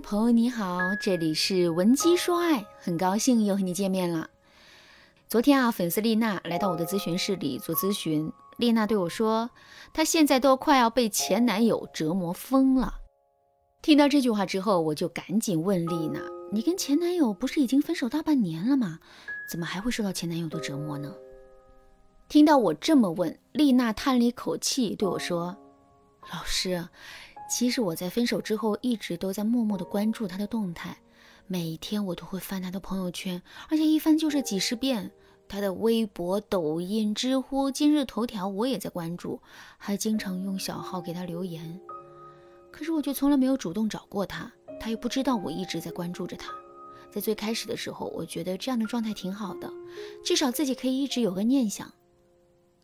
朋友你好，这里是文姬说爱，很高兴又和你见面了。昨天啊，粉丝丽娜来到我的咨询室里做咨询，丽娜对我说，她现在都快要被前男友折磨疯了。听到这句话之后，我就赶紧问丽娜：“你跟前男友不是已经分手大半年了吗？怎么还会受到前男友的折磨呢？”听到我这么问，丽娜叹了一口气对我说：“老师。”其实我在分手之后一直都在默默的关注他的动态，每天我都会翻他的朋友圈，而且一翻就是几十遍。他的微博、抖音、知乎、今日头条我也在关注，还经常用小号给他留言。可是我却从来没有主动找过他，他又不知道我一直在关注着他。在最开始的时候，我觉得这样的状态挺好的，至少自己可以一直有个念想。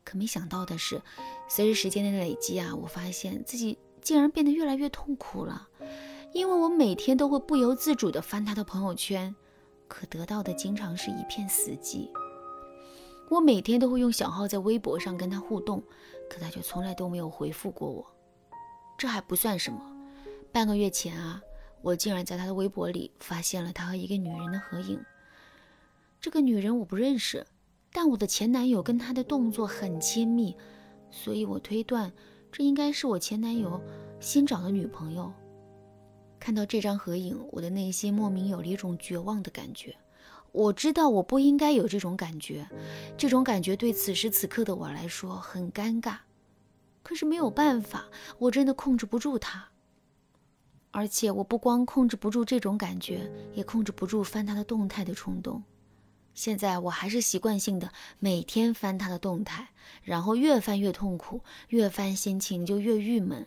可没想到的是，随着时间的累积啊，我发现自己。竟然变得越来越痛苦了，因为我每天都会不由自主地翻他的朋友圈，可得到的经常是一片死寂。我每天都会用小号在微博上跟他互动，可他却从来都没有回复过我。这还不算什么，半个月前啊，我竟然在他的微博里发现了他和一个女人的合影。这个女人我不认识，但我的前男友跟他的动作很亲密，所以我推断。这应该是我前男友新找的女朋友。看到这张合影，我的内心莫名有了一种绝望的感觉。我知道我不应该有这种感觉，这种感觉对此时此刻的我来说很尴尬。可是没有办法，我真的控制不住他。而且我不光控制不住这种感觉，也控制不住翻他的动态的冲动。现在我还是习惯性的每天翻他的动态，然后越翻越痛苦，越翻心情就越郁闷。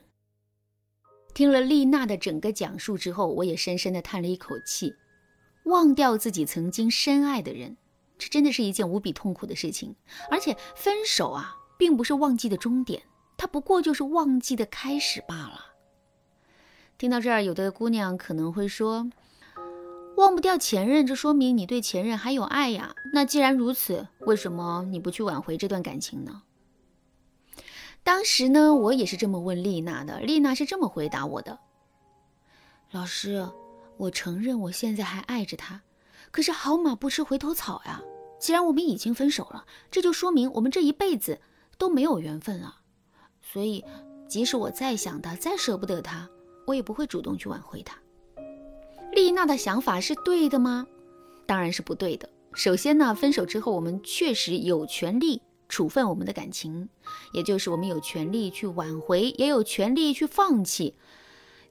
听了丽娜的整个讲述之后，我也深深的叹了一口气。忘掉自己曾经深爱的人，这真的是一件无比痛苦的事情。而且分手啊，并不是忘记的终点，它不过就是忘记的开始罢了。听到这儿，有的姑娘可能会说。忘不掉前任，这说明你对前任还有爱呀。那既然如此，为什么你不去挽回这段感情呢？当时呢，我也是这么问丽娜的，丽娜是这么回答我的：老师，我承认我现在还爱着他，可是好马不吃回头草呀。既然我们已经分手了，这就说明我们这一辈子都没有缘分了。所以，即使我再想他，再舍不得他，我也不会主动去挽回他。丽娜的想法是对的吗？当然是不对的。首先呢，分手之后，我们确实有权利处分我们的感情，也就是我们有权利去挽回，也有权利去放弃。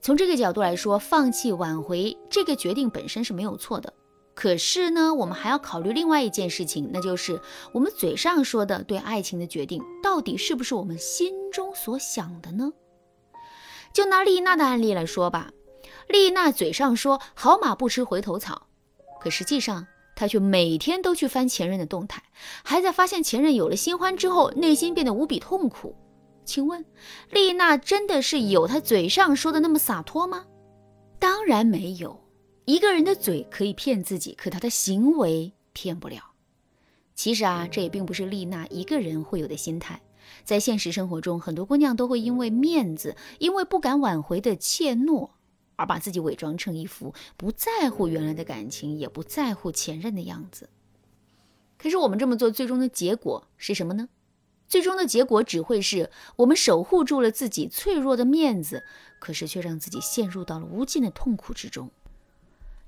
从这个角度来说，放弃挽回这个决定本身是没有错的。可是呢，我们还要考虑另外一件事情，那就是我们嘴上说的对爱情的决定，到底是不是我们心中所想的呢？就拿丽娜的案例来说吧。丽娜嘴上说“好马不吃回头草”，可实际上她却每天都去翻前任的动态，还在发现前任有了新欢之后，内心变得无比痛苦。请问，丽娜真的是有她嘴上说的那么洒脱吗？当然没有。一个人的嘴可以骗自己，可他的行为骗不了。其实啊，这也并不是丽娜一个人会有的心态。在现实生活中，很多姑娘都会因为面子，因为不敢挽回的怯懦。而把自己伪装成一副不在乎原来的感情，也不在乎前任的样子。可是我们这么做，最终的结果是什么呢？最终的结果只会是我们守护住了自己脆弱的面子，可是却让自己陷入到了无尽的痛苦之中。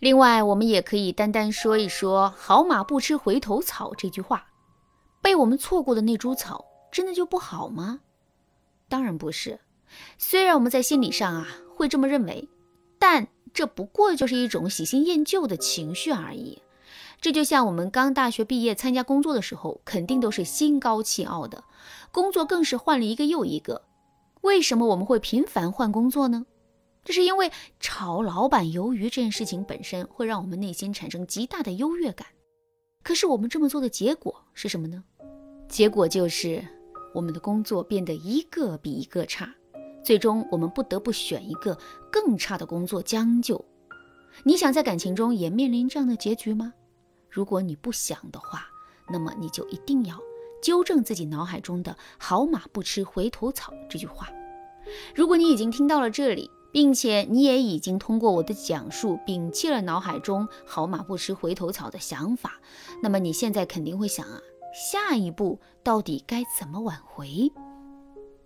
另外，我们也可以单单说一说“好马不吃回头草”这句话。被我们错过的那株草，真的就不好吗？当然不是。虽然我们在心理上啊会这么认为。但这不过就是一种喜新厌旧的情绪而已。这就像我们刚大学毕业参加工作的时候，肯定都是心高气傲的，工作更是换了一个又一个。为什么我们会频繁换工作呢？这是因为炒老板鱿鱼这件事情本身会让我们内心产生极大的优越感。可是我们这么做的结果是什么呢？结果就是我们的工作变得一个比一个差。最终，我们不得不选一个更差的工作将就。你想在感情中也面临这样的结局吗？如果你不想的话，那么你就一定要纠正自己脑海中的“好马不吃回头草”这句话。如果你已经听到了这里，并且你也已经通过我的讲述，摒弃了脑海中“好马不吃回头草”的想法，那么你现在肯定会想啊，下一步到底该怎么挽回？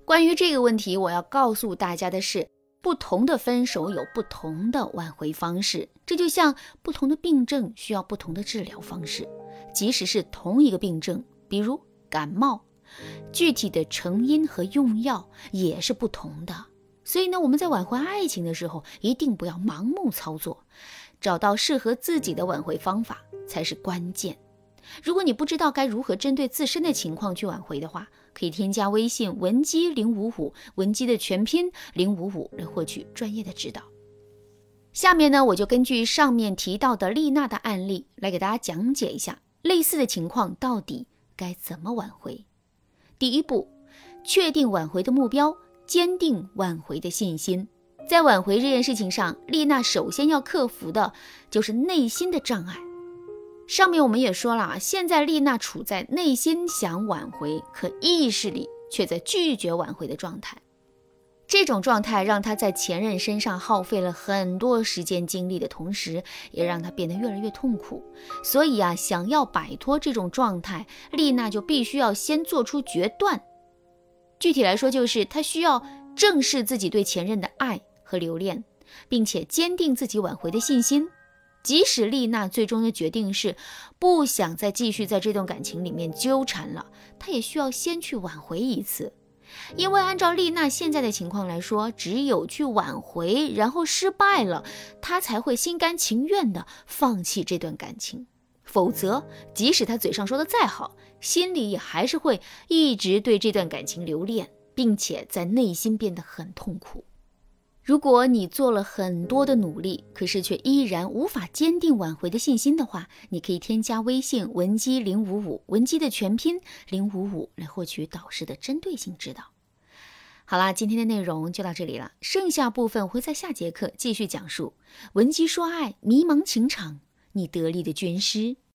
关于这个问题，我要告诉大家的是，不同的分手有不同的挽回方式，这就像不同的病症需要不同的治疗方式，即使是同一个病症，比如感冒，具体的成因和用药也是不同的。所以呢，我们在挽回爱情的时候，一定不要盲目操作，找到适合自己的挽回方法才是关键。如果你不知道该如何针对自身的情况去挽回的话，可以添加微信文姬零五五，文姬的全拼零五五来获取专业的指导。下面呢，我就根据上面提到的丽娜的案例来给大家讲解一下类似的情况到底该怎么挽回。第一步，确定挽回的目标。坚定挽回的信心，在挽回这件事情上，丽娜首先要克服的就是内心的障碍。上面我们也说了啊，现在丽娜处在内心想挽回，可意识里却在拒绝挽回的状态。这种状态让她在前任身上耗费了很多时间精力的同时，也让她变得越来越痛苦。所以啊，想要摆脱这种状态，丽娜就必须要先做出决断。具体来说，就是她需要正视自己对前任的爱和留恋，并且坚定自己挽回的信心。即使丽娜最终的决定是不想再继续在这段感情里面纠缠了，她也需要先去挽回一次。因为按照丽娜现在的情况来说，只有去挽回，然后失败了，她才会心甘情愿的放弃这段感情。否则，即使她嘴上说的再好，心里也还是会一直对这段感情留恋，并且在内心变得很痛苦。如果你做了很多的努力，可是却依然无法坚定挽回的信心的话，你可以添加微信文姬零五五，文姬的全拼零五五，来获取导师的针对性指导。好啦，今天的内容就到这里了，剩下部分会在下节课继续讲述。文姬说爱，迷茫情场，你得力的军师。